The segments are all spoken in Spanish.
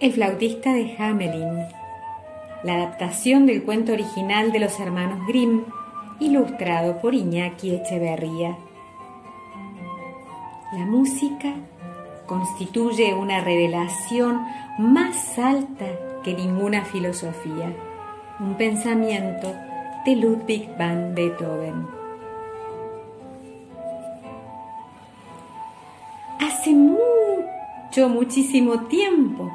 El flautista de Hamelin, la adaptación del cuento original de los hermanos Grimm, ilustrado por Iñaki Echeverría. La música constituye una revelación más alta que ninguna filosofía, un pensamiento de Ludwig van Beethoven. Hace mucho, muchísimo tiempo,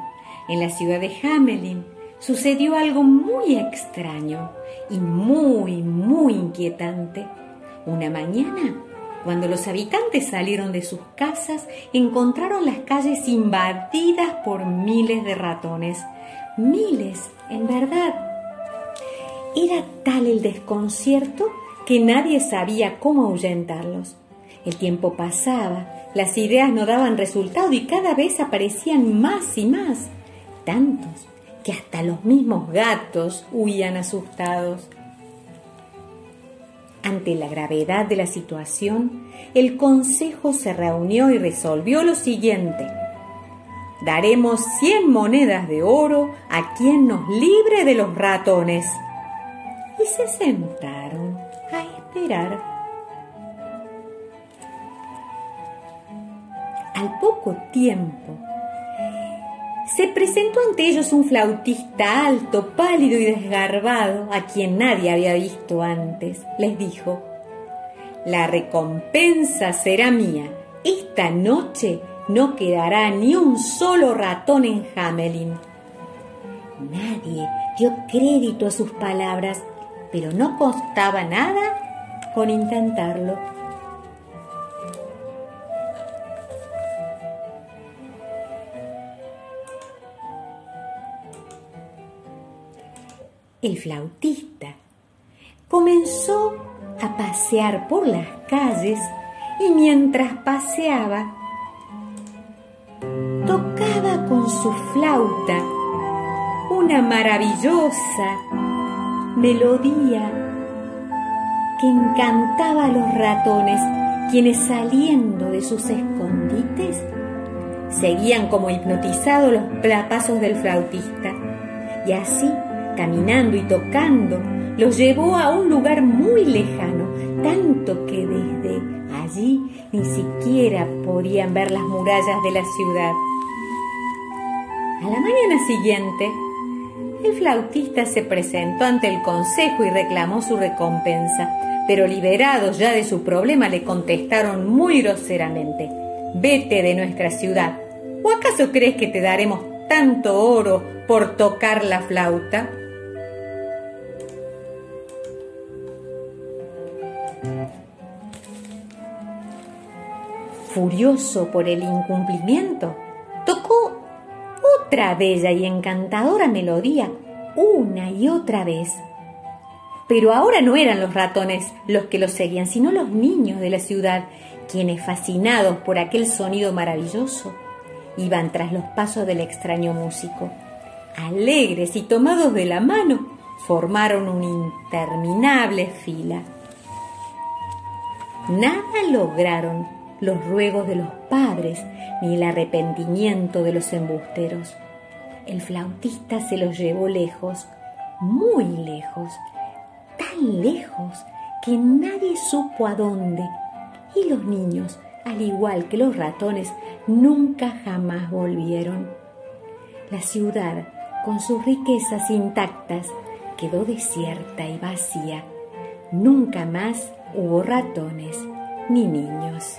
en la ciudad de Hamelin sucedió algo muy extraño y muy, muy inquietante. Una mañana, cuando los habitantes salieron de sus casas, encontraron las calles invadidas por miles de ratones. Miles, en verdad. Era tal el desconcierto que nadie sabía cómo ahuyentarlos. El tiempo pasaba, las ideas no daban resultado y cada vez aparecían más y más tantos que hasta los mismos gatos huían asustados. Ante la gravedad de la situación, el consejo se reunió y resolvió lo siguiente. Daremos cien monedas de oro a quien nos libre de los ratones. Y se sentaron a esperar. Al poco tiempo, se presentó ante ellos un flautista alto, pálido y desgarbado, a quien nadie había visto antes. Les dijo, La recompensa será mía. Esta noche no quedará ni un solo ratón en Hamelin. Nadie dio crédito a sus palabras, pero no costaba nada con intentarlo. El flautista comenzó a pasear por las calles y mientras paseaba tocaba con su flauta una maravillosa melodía que encantaba a los ratones, quienes saliendo de sus escondites seguían como hipnotizados los pasos del flautista. Y así caminando y tocando, los llevó a un lugar muy lejano, tanto que desde allí ni siquiera podían ver las murallas de la ciudad. A la mañana siguiente, el flautista se presentó ante el consejo y reclamó su recompensa, pero liberados ya de su problema le contestaron muy groseramente, vete de nuestra ciudad, ¿o acaso crees que te daremos tanto oro por tocar la flauta? Furioso por el incumplimiento, tocó otra bella y encantadora melodía una y otra vez. Pero ahora no eran los ratones los que lo seguían, sino los niños de la ciudad, quienes, fascinados por aquel sonido maravilloso, iban tras los pasos del extraño músico. Alegres y tomados de la mano, formaron una interminable fila. Nada lograron los ruegos de los padres ni el arrepentimiento de los embusteros. El flautista se los llevó lejos, muy lejos, tan lejos que nadie supo a dónde. Y los niños, al igual que los ratones, nunca jamás volvieron. La ciudad, con sus riquezas intactas, quedó desierta y vacía. Nunca más hubo ratones ni niños.